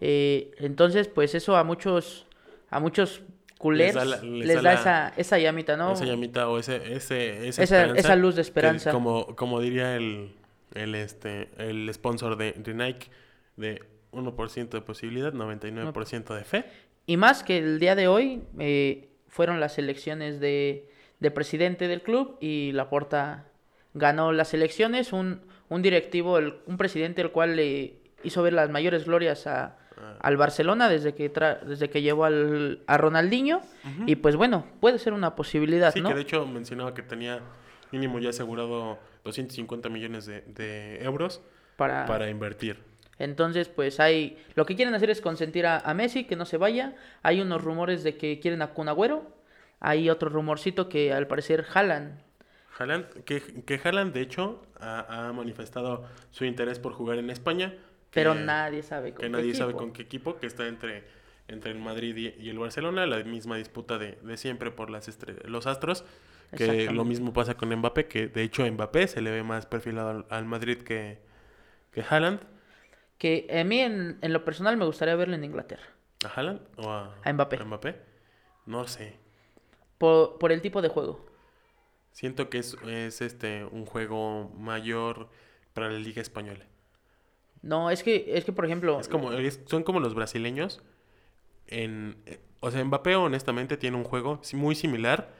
Eh, entonces, pues eso a muchos, a muchos culers Les da da, la- les da la- esa, esa llamita, ¿no? Esa llamita o ese, ese, esa, Esa- esa luz de esperanza. como, como diría el, el, este, el sponsor de, de Nike, de 1% de posibilidad, 99% de fe. Y más que el día de hoy eh, fueron las elecciones de, de presidente del club y Laporta ganó las elecciones, un, un directivo, el- un presidente el cual le hizo ver las mayores glorias a, Ah. al Barcelona desde que tra- desde que llevó al, a Ronaldinho y pues bueno, puede ser una posibilidad, Sí, ¿no? que de hecho mencionaba que tenía mínimo ya asegurado 250 millones de, de euros para, para invertir. Entonces, pues hay. Lo que quieren hacer es consentir a, a Messi, que no se vaya. Hay unos rumores de que quieren a Kun Agüero. Hay otro rumorcito que al parecer Haaland. Haaland, que, que Haaland de hecho ha, ha manifestado su interés por jugar en España. que- Pero nadie sabe con que qué nadie sabe con qué equipo, que está entre, entre el Madrid y, y el Barcelona, la misma disputa de, de siempre por las los astros, que lo mismo pasa con Mbappé, que de hecho Mbappé se le ve más perfilado al, al Madrid que, que Haaland. Que a mí, en, en lo personal, me gustaría verlo en Inglaterra. ¿A Haaland o a, A Mbappé. No sé. Por, por el tipo de juego. Siento que es, es este un juego mayor para la Liga Española. No, es que, es que por ejemplo. Es como, es- son como los brasileños. En, eh, o sea, Mbappé honestamente tiene un juego muy similar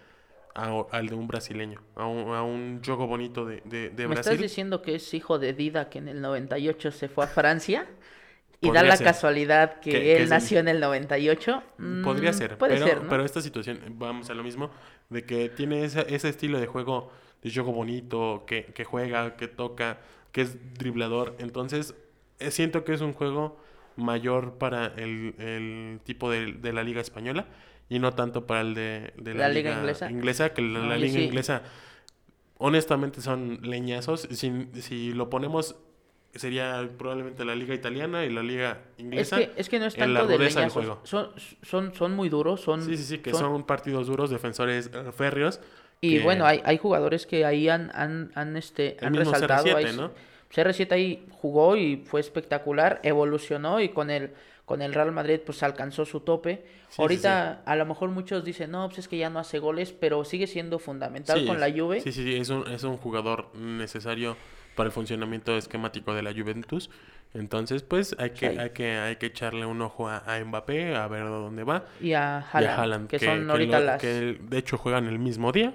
a- al de un brasileño. A un, a un juego bonito de, de, de ¿Me estás Brasil. diciendo que es hijo de Dida que en el 98 se fue a Francia? Y da Podría la ser. casualidad que, él nació en el 98. Podría Mm, ser, Puede pero, ser, ¿no? pero esta situación, vamos a lo mismo, de que tiene esa- ese estilo de juego, de juego bonito, que, que juega, que toca, que es driblador. Entonces, eh, siento que es un juego mayor para el, el tipo de, de la liga española y no tanto para el de, de la, La liga inglesa. que la, liga sí. inglesa, honestamente, son leñazos. Si, si lo ponemos, sería probablemente la liga italiana y la liga Es inglesa. que, es que no es en la tanto de del juego. Son, son, son muy duros, son... Sí, sí, sí, que son, partidos duros, defensores eh, férreos. Y que- bueno, hay, hay jugadores que ahí han, han, han, este, El han mismo resaltado. CR7, ahí- ¿no? CR7 ahí jugó y fue espectacular, evolucionó y con el, con el Real Madrid pues alcanzó su tope. sí, Ahorita a lo mejor muchos dicen, no, pues es que ya no hace goles, pero sigue siendo fundamental con la Juve. Sí, sí, sí, es un, es un jugador necesario para el funcionamiento esquemático de la Juventus. Entonces, pues hay que, Sí. hay que, hay que echarle un ojo a, a Mbappé, a ver a dónde va. Y a y Haaland, a Haaland, que, son ahorita lo- las... que de hecho juegan el mismo día.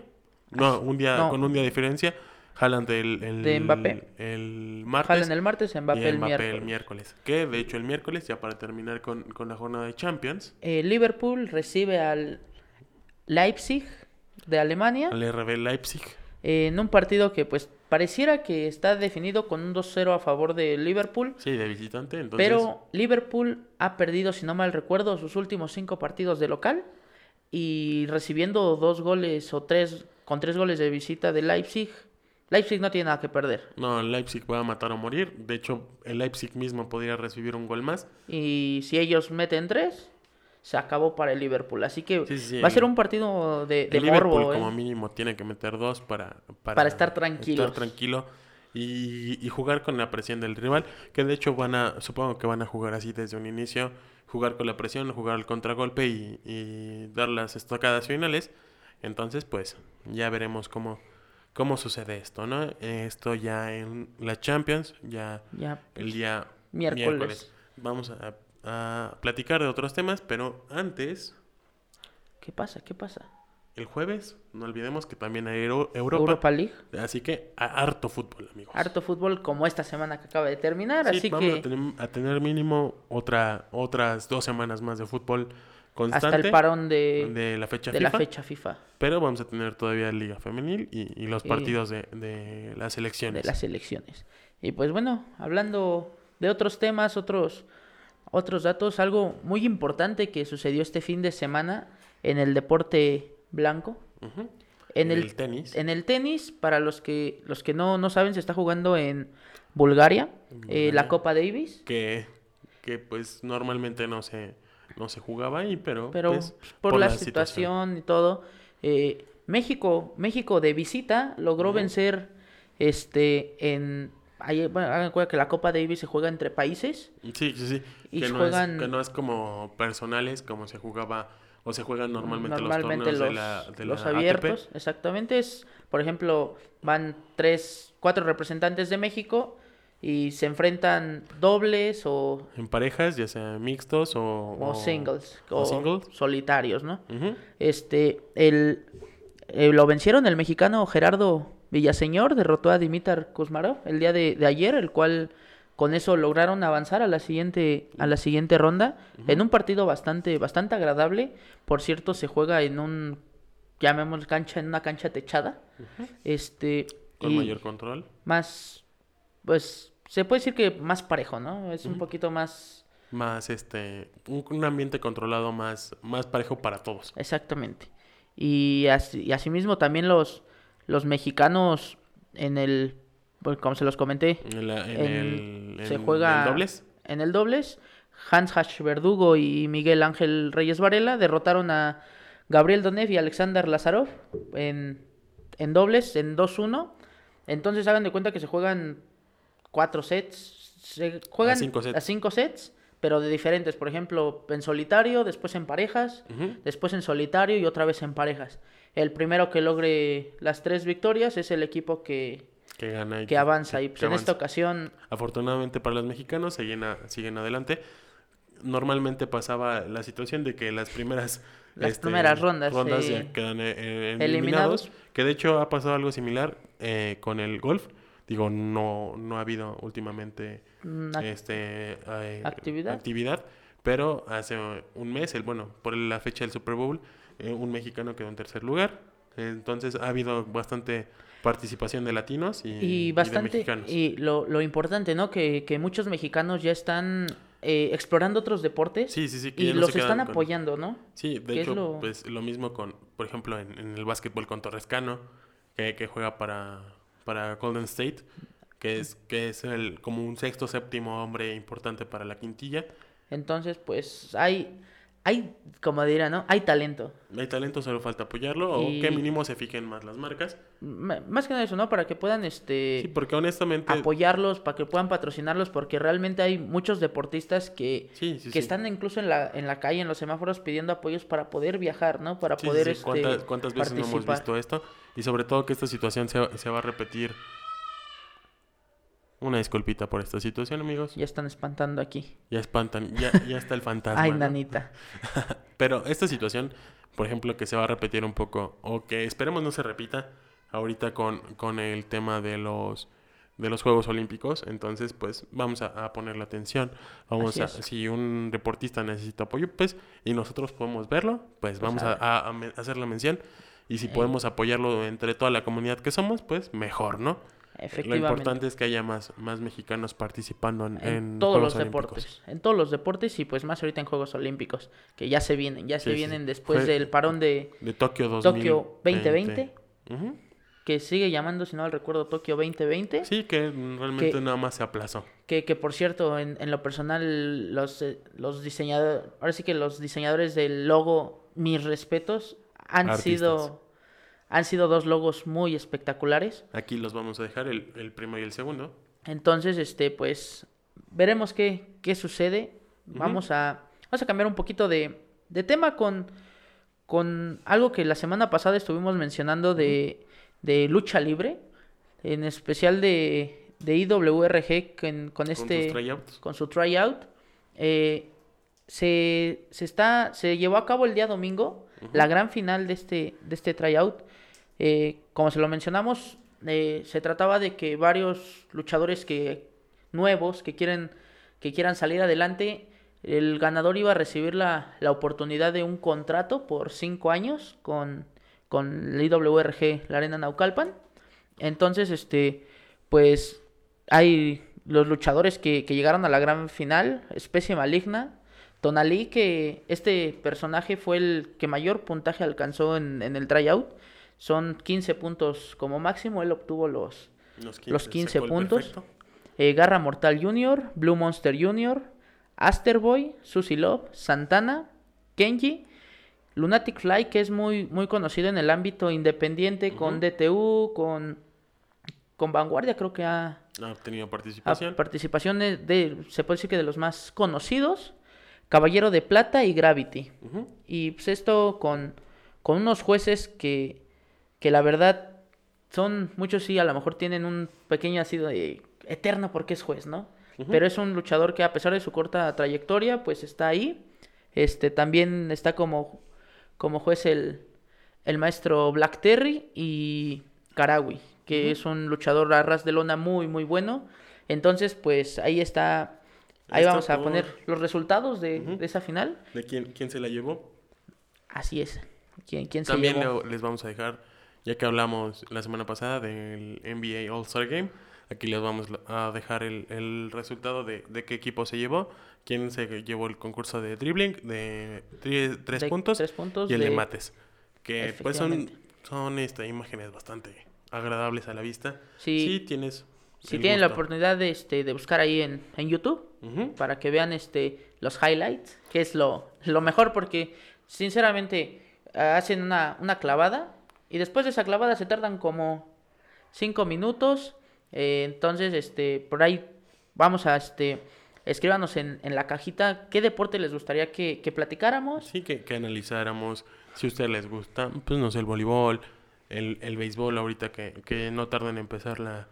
No, un día, No. con un día de diferencia. Haaland el, el, De Mbappé. el martes. Haaland el martes, Mbappé, y el Mbappé miércoles. el miércoles. Que de hecho el miércoles, ya para terminar con, con la jornada de Champions, Eh, Liverpool recibe al Leipzig de Alemania. al RB Leipzig. Eh, en un partido que pues pareciera que está definido con un 2-0 a favor de Liverpool. Sí, de visitante. Entonces, Pero Liverpool ha perdido, si no mal recuerdo, sus últimos cinco partidos de local y recibiendo dos goles o tres, con tres goles de visita de Leipzig. Leipzig no tiene nada que perder. No, el Leipzig va a matar o morir. De hecho, el Leipzig mismo podría recibir un gol más. Y si ellos meten tres, se acabó para el Liverpool. Así que Sí, sí, va a ser un partido de, de el Liverpool morbo. ¿eh? como mínimo tiene que meter dos para, Para estar tranquilo y, y jugar con la presión del rival. Que de hecho van a, supongo que van a jugar así desde un inicio. Jugar con la presión, jugar al contragolpe y, y dar las estocadas finales. Entonces, pues, ya veremos cómo, cómo sucede esto, ¿no? Esto ya en la Champions, ya Ya, el día Miércoles. miércoles. Vamos a, a platicar de otros temas, pero antes, ¿Qué pasa? ¿Qué pasa? el jueves, no olvidemos que también hay Euro- Europa, Europa League. así que a- harto fútbol, amigos. Harto fútbol como esta semana que acaba de terminar. Sí, así vamos que a, tener, a tener mínimo otra, otras dos semanas más de fútbol constante hasta el parón de, de la fecha de FIFA, la fecha FIFA. pero vamos a tener todavía Liga Femenil y, y los Y- partidos de, de las selecciones. de las elecciones. Y pues bueno, hablando de otros temas, otros, otros datos, algo muy importante que sucedió este fin de semana en el deporte blanco. En En el, el tenis. En el tenis, para los que, los que no, no saben, se está jugando en Bulgaria, eh, la Copa Davis. que, que pues normalmente no se, no se jugaba ahí, pero, Pero pues, por, la, situación, y todo, eh, México, México de visita logró vencer este en ahí, bueno, hagan cuenta que la Copa Davis se juega entre países Sí, sí, sí. Y que, no juegan- es, que no es como personales, como se jugaba o se juegan normalmente, normalmente los los, torneos de la, de los la ATP. abiertos, exactamente es, por ejemplo, van tres, cuatro representantes de México y se enfrentan dobles o, En parejas, ya sea mixtos o... o singles o o, singles. solitarios, ¿no? Este, el, eh, lo vencieron el mexicano Gerardo Villaseñor, derrotó a Dimitar Kuzmarov el día de, de ayer, el cual con eso lograron avanzar a la siguiente, a la siguiente ronda, en un partido bastante, bastante agradable. Por cierto, se juega en un, llamemos cancha, en una cancha techada. Este, Con y mayor control. más, pues, se puede decir que más parejo, ¿no? Es un poquito más, Más, este... Un, un ambiente controlado más, más parejo para todos. Exactamente. Y, así, y asimismo también los, los mexicanos en el, pues, como se los comenté, En, la- en en- el... se en juega el dobles. en el dobles. Hans Hash Verdugo y Miguel Ángel Reyes Varela derrotaron a Gabriel Donev y Alexander Lazarov en, en dobles, en 2-1. Entonces hagan de cuenta que se juegan cuatro sets. Se juegan cinco sets. a cinco sets, pero de diferentes. Por ejemplo, en solitario, después en parejas, después en solitario y otra vez en parejas. El primero que logre las tres victorias es el equipo que, Que gana y que avanza. Y pues en esta ocasión Afortunadamente para los mexicanos siguen, a- siguen adelante. Normalmente pasaba la situación de que las primeras este, Las primeras rondas, rondas ya quedan eh, eh, Eliminados. eliminados. Que de hecho ha pasado algo similar eh, con el golf. Digo, no, no ha habido últimamente una- este, eh, ¿Actividad? actividad, pero hace un mes, el, bueno, por la fecha del Super Bowl, eh, un mexicano quedó en tercer lugar. Entonces ha habido bastante participación de latinos y, y y de bastante mexicanos. y lo, lo importante no que, que muchos mexicanos ya están eh, explorando otros deportes Sí, sí, sí. que y no los están con- apoyando no Sí, de hecho, lo- pues lo mismo con, por ejemplo, en, en el básquetbol con Torrescano, que, que juega para, para Golden State, que es, que es el, como un sexto, séptimo hombre importante para la quintilla. entonces pues hay hay como dirá no hay talento Hay talento, solo falta apoyarlo, Y- o que mínimo se fijen más las marcas. M- más que nada eso no para que puedan este Sí, porque honestamente... apoyarlos para que puedan patrocinarlos porque realmente hay muchos deportistas que Sí, sí, que sí. están incluso en la en la calle en los semáforos pidiendo apoyos para poder viajar no para poder este, ¿Cuántas, cuántas veces no hemos participar. visto esto? Y sobre todo que esta situación se, se va a repetir. Una disculpita por esta situación, amigos. ya están espantando aquí Ya espantan, ya, ya está el fantasma. ay ¿no? nanita Pero esta situación, por ejemplo, que se va a repetir un poco, o que esperemos no se repita ahorita con, con el tema de los de los Juegos Olímpicos, entonces pues vamos a, a ponerle atención, vamos a, si un deportista necesita apoyo, pues, y nosotros podemos verlo, pues vamos a, a- a hacer la mención, y si Eh. podemos apoyarlo entre toda la comunidad que somos, pues mejor, ¿no? Lo efectivamente importante es que haya más, más mexicanos participando en, en, en todos Juegos los Olímpicos. deportes, en todos los deportes y pues más ahorita en Juegos Olímpicos, que ya se vienen, ya se sí. vienen después Fue- del parón de De Tokio 2020. Tokio 2020, Ujú. que sigue llamando, si no mal recuerdo, Tokio 2020, Sí, que realmente Que- nada más se aplazó. que, que por cierto, en, en lo personal, los, eh, los diseñadores, ahora sí que los diseñadores del logo, mis respetos, han Artistas. sido, han sido dos logos muy espectaculares. Aquí los vamos a dejar, el, el primero y el segundo. Entonces, este, pues, veremos qué, qué sucede. Vamos a, vamos a cambiar un poquito de, de tema con, con algo que la semana pasada estuvimos mencionando de, de lucha libre, en especial de, de IWRG con, con este, con su tryout. Eh, se, se está, se llevó a cabo el día domingo la gran final de este, de este tryout. Eh, como se lo mencionamos, eh, se trataba de que varios luchadores que nuevos que quieren que quieran salir adelante, el ganador iba a recibir la, la oportunidad de un contrato por cinco años con, con el IWRG, la Arena Naucalpan. Entonces, este, pues hay los luchadores que, que llegaron a la gran final, Especie Maligna, Tonalí, que este personaje fue el que mayor puntaje alcanzó en, en el tryout. Son 15 puntos como máximo, él obtuvo los, los 15 sacó el puntos. eh, Garra Mortal Jr., Blue Monster Jr., Asterboy, Susie Love, Santana, Kenji, Lunatic Fly, que es muy, muy conocido en el ámbito independiente, con DTU, con, con Vanguardia, creo que ha, Ha obtenido ha participación. participaciones de, se puede decir que de los más conocidos, Caballero de Plata y Gravity. Y pues esto con, con unos jueces que, que la verdad son, muchos sí, a lo mejor tienen un pequeño así de eterno porque es juez, ¿no? Pero es un luchador que a pesar de su corta trayectoria, pues está ahí. Este, también está como, como juez el, el maestro Black Terry y Karawi, que es un luchador a ras de lona muy, muy bueno. Entonces, pues ahí está, ahí vamos a poner los resultados de, de esa final. ¿De quién, quién se la llevó? Así es. ¿Quién, quién se También llevó? les vamos a dejar, ya que hablamos la semana pasada del NBA All-Star Game, aquí les vamos a dejar el, el resultado de, de qué equipo se llevó, quién se llevó el concurso de dribbling, de tri- tres, De puntos, tres puntos y el de, de- mates. Que pues son, son este, imágenes bastante agradables a la vista. Sí. Sí, tienes. Si tienen la gusto. oportunidad de, este, de buscar ahí en, en YouTube, Ujú. para que vean este los highlights, que es lo, lo mejor porque sinceramente hacen una, una clavada y después de esa clavada se tardan como cinco minutos. eh, entonces, este, por ahí vamos a este escríbanos en, en la cajita qué deporte les gustaría que, que platicáramos. Sí, que, que analizáramos. Si a ustedes les gusta, pues no sé, el voleibol, el, el béisbol, ahorita que, que no tardan en empezar la,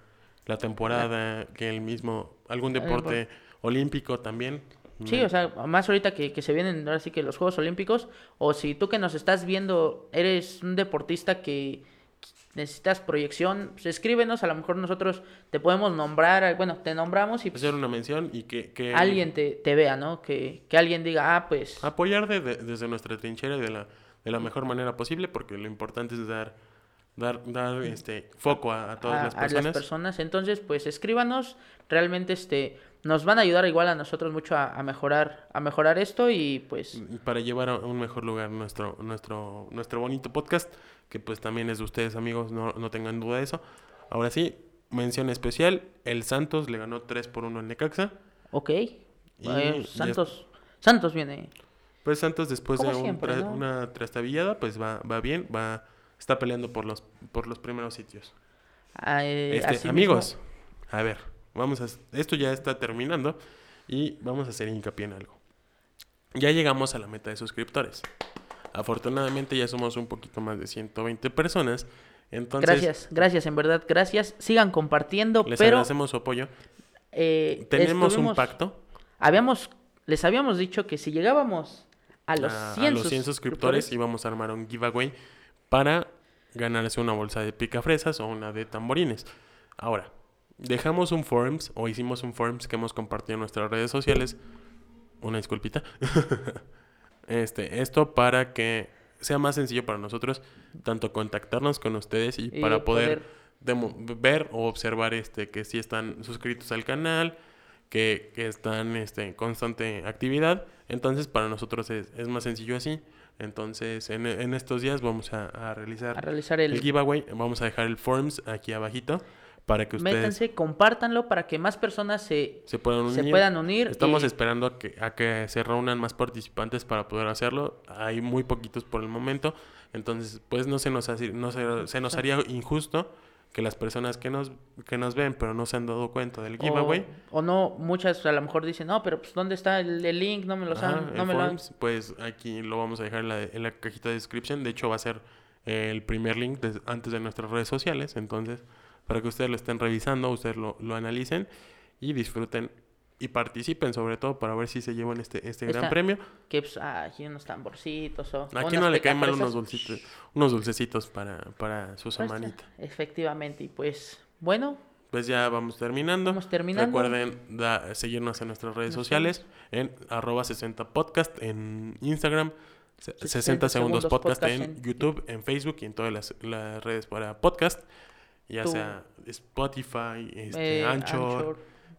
la temporada, que el mismo, algún deporte olímpico también. Sí, o sea, más ahorita que, que se vienen ahora sí que los Juegos Olímpicos, o si tú que nos estás viendo eres un deportista que necesitas proyección, pues escríbenos, a lo mejor nosotros te podemos nombrar, bueno, te nombramos y pues, hacer una mención y que, que alguien te, te vea, ¿no? Que, que alguien diga, ah, pues, apoyar de- de- desde nuestra trinchera de la, de la mejor manera posible, porque lo importante es dar, dar, dar este foco a, a todas a, las a personas. personas. Entonces, pues escríbanos, realmente este nos van a ayudar igual a nosotros mucho a, a mejorar, a mejorar esto y pues para llevar a un mejor lugar nuestro, nuestro, nuestro bonito podcast, que pues también es de ustedes amigos, no, no tengan duda de eso. Ahora sí, mención especial, el Santos le ganó 3 por 1 al Necaxa. ok. Y Eh, ya Santos, Santos viene. Pues Santos después de Como un siempre, tra- ¿no? una trastabillada, pues va, va bien, va, está peleando por los, por los primeros sitios. ah, eh, Este, amigos, a ver, vamos a, esto ya está terminando y vamos a hacer hincapié en algo. Ya llegamos a la meta de suscriptores. Afortunadamente ya somos un poquito más de 120 personas. Entonces, Gracias, gracias, en verdad, gracias. Sigan compartiendo, les pero agradecemos su apoyo. eh, Tenemos un pacto Habíamos, les habíamos dicho que si llegábamos a los a, 100, a los 100 suscriptores vamos a armar un giveaway para ganarse una bolsa de picafresas o una de tamborines. Ahora, dejamos un forms o hicimos un forms que hemos compartido en nuestras redes sociales. Una disculpita. este, esto para que sea más sencillo para nosotros tanto contactarnos con ustedes y, Y para poder, ver o observar este que si están suscritos al canal, que, que están este, en constante actividad. Entonces, para nosotros es, es más sencillo así. Entonces, en, en estos días vamos a, a realizar a realizar el, el... giveaway. Vamos a dejar el forms aquí abajito para que ustedes Métanse, compártanlo para que más personas se, se puedan unir. se puedan unir. Estamos y- esperando a que, a que se reúnan más participantes para poder hacerlo. Hay muy poquitos por el momento. Entonces, pues no se nos, hace- no se, se nos haría injusto que las personas que nos, que nos ven pero no se han dado cuenta del giveaway. O, o no, muchas a lo mejor dicen, no, pero pues ¿dónde está el, el link? No me lo saben, no me lo forms, pues aquí lo vamos a dejar en la, en la cajita de descripción. De hecho, va a ser el primer link des- antes de nuestras redes sociales. Entonces, para que ustedes lo estén revisando, ustedes lo, lo analicen y disfruten y participen, sobre todo para ver si se llevan este, este gran premio. Que pues, ah, aquí unos tamborcitos o... Aquí no le caen mal unos dulcitos, unos dulcecitos para, para su Pues, semanita. Efectivamente, y pues, bueno, Pues ya vamos terminando. Vamos terminando. Recuerden da- seguirnos en nuestras redes Nos sociales en arroba 60 podcast en Instagram, se- 60, 60 segundos segundos podcast, podcast en en YouTube, en Facebook y en todas las, las redes para podcast, ya Tú- sea Spotify, este, eh, Anchor, Anchor,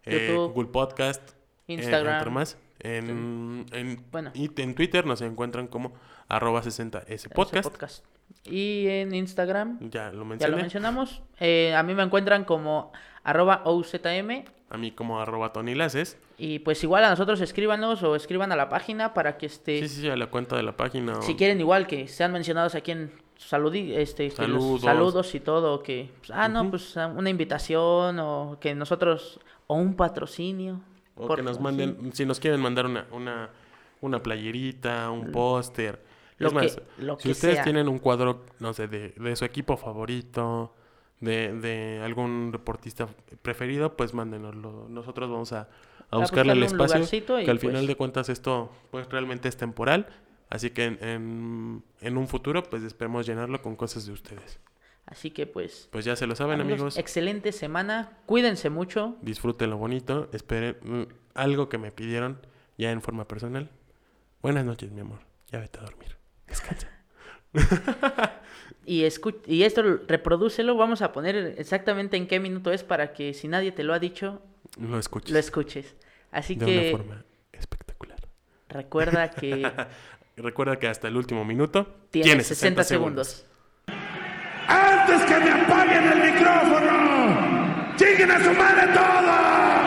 eh, YouTube, Google Podcast, eh, Instagram. entre más. En, en, Bueno. y en Twitter nos encuentran como arroba 60S ese podcast. Y en Instagram, Ya lo ya mencioné. lo mencionamos. eh, a mí me encuentran como arroba OZM. A mí como arroba Tony Laces. Y pues igual a nosotros escríbanos o escriban a la página para que este... Sí, sí, sí, a la cuenta de la página. o- Si quieren igual que sean mencionados aquí en saludi este, los Saludos. saludos y todo, que, pues, ah, no, pues ah, una invitación o que nosotros, o un patrocinio. O por- que nos sí. manden, si nos quieren mandar una, una, una playerita, un póster. Lo es más, lo si ustedes sea. tienen un cuadro, no sé, de, de su equipo favorito, de, de algún reportista preferido, pues mándenoslo. Nosotros vamos a, a A buscarle el espacio. y, Que al pues- final de cuentas esto pues realmente es temporal. Así que en, en, en un futuro pues esperemos llenarlo con cosas de ustedes. Así que pues, Pues ya se lo saben amigos, amigos. excelente semana. Cuídense mucho. Disfruten lo bonito. Esperen mm, algo que me pidieron ya en forma personal. Buenas noches mi amor. Ya vete a dormir. Descansa. Y, escu- y esto reprodúcelo. Vamos a poner exactamente en qué minuto es para que si nadie te lo ha dicho, Lo escuches. lo escuches. Así de que una forma espectacular. recuerda que Recuerda que hasta el último minuto tienes 60, segundos. ¡Antes que me apaguen el micrófono! ¡Chinguen a su madre todos!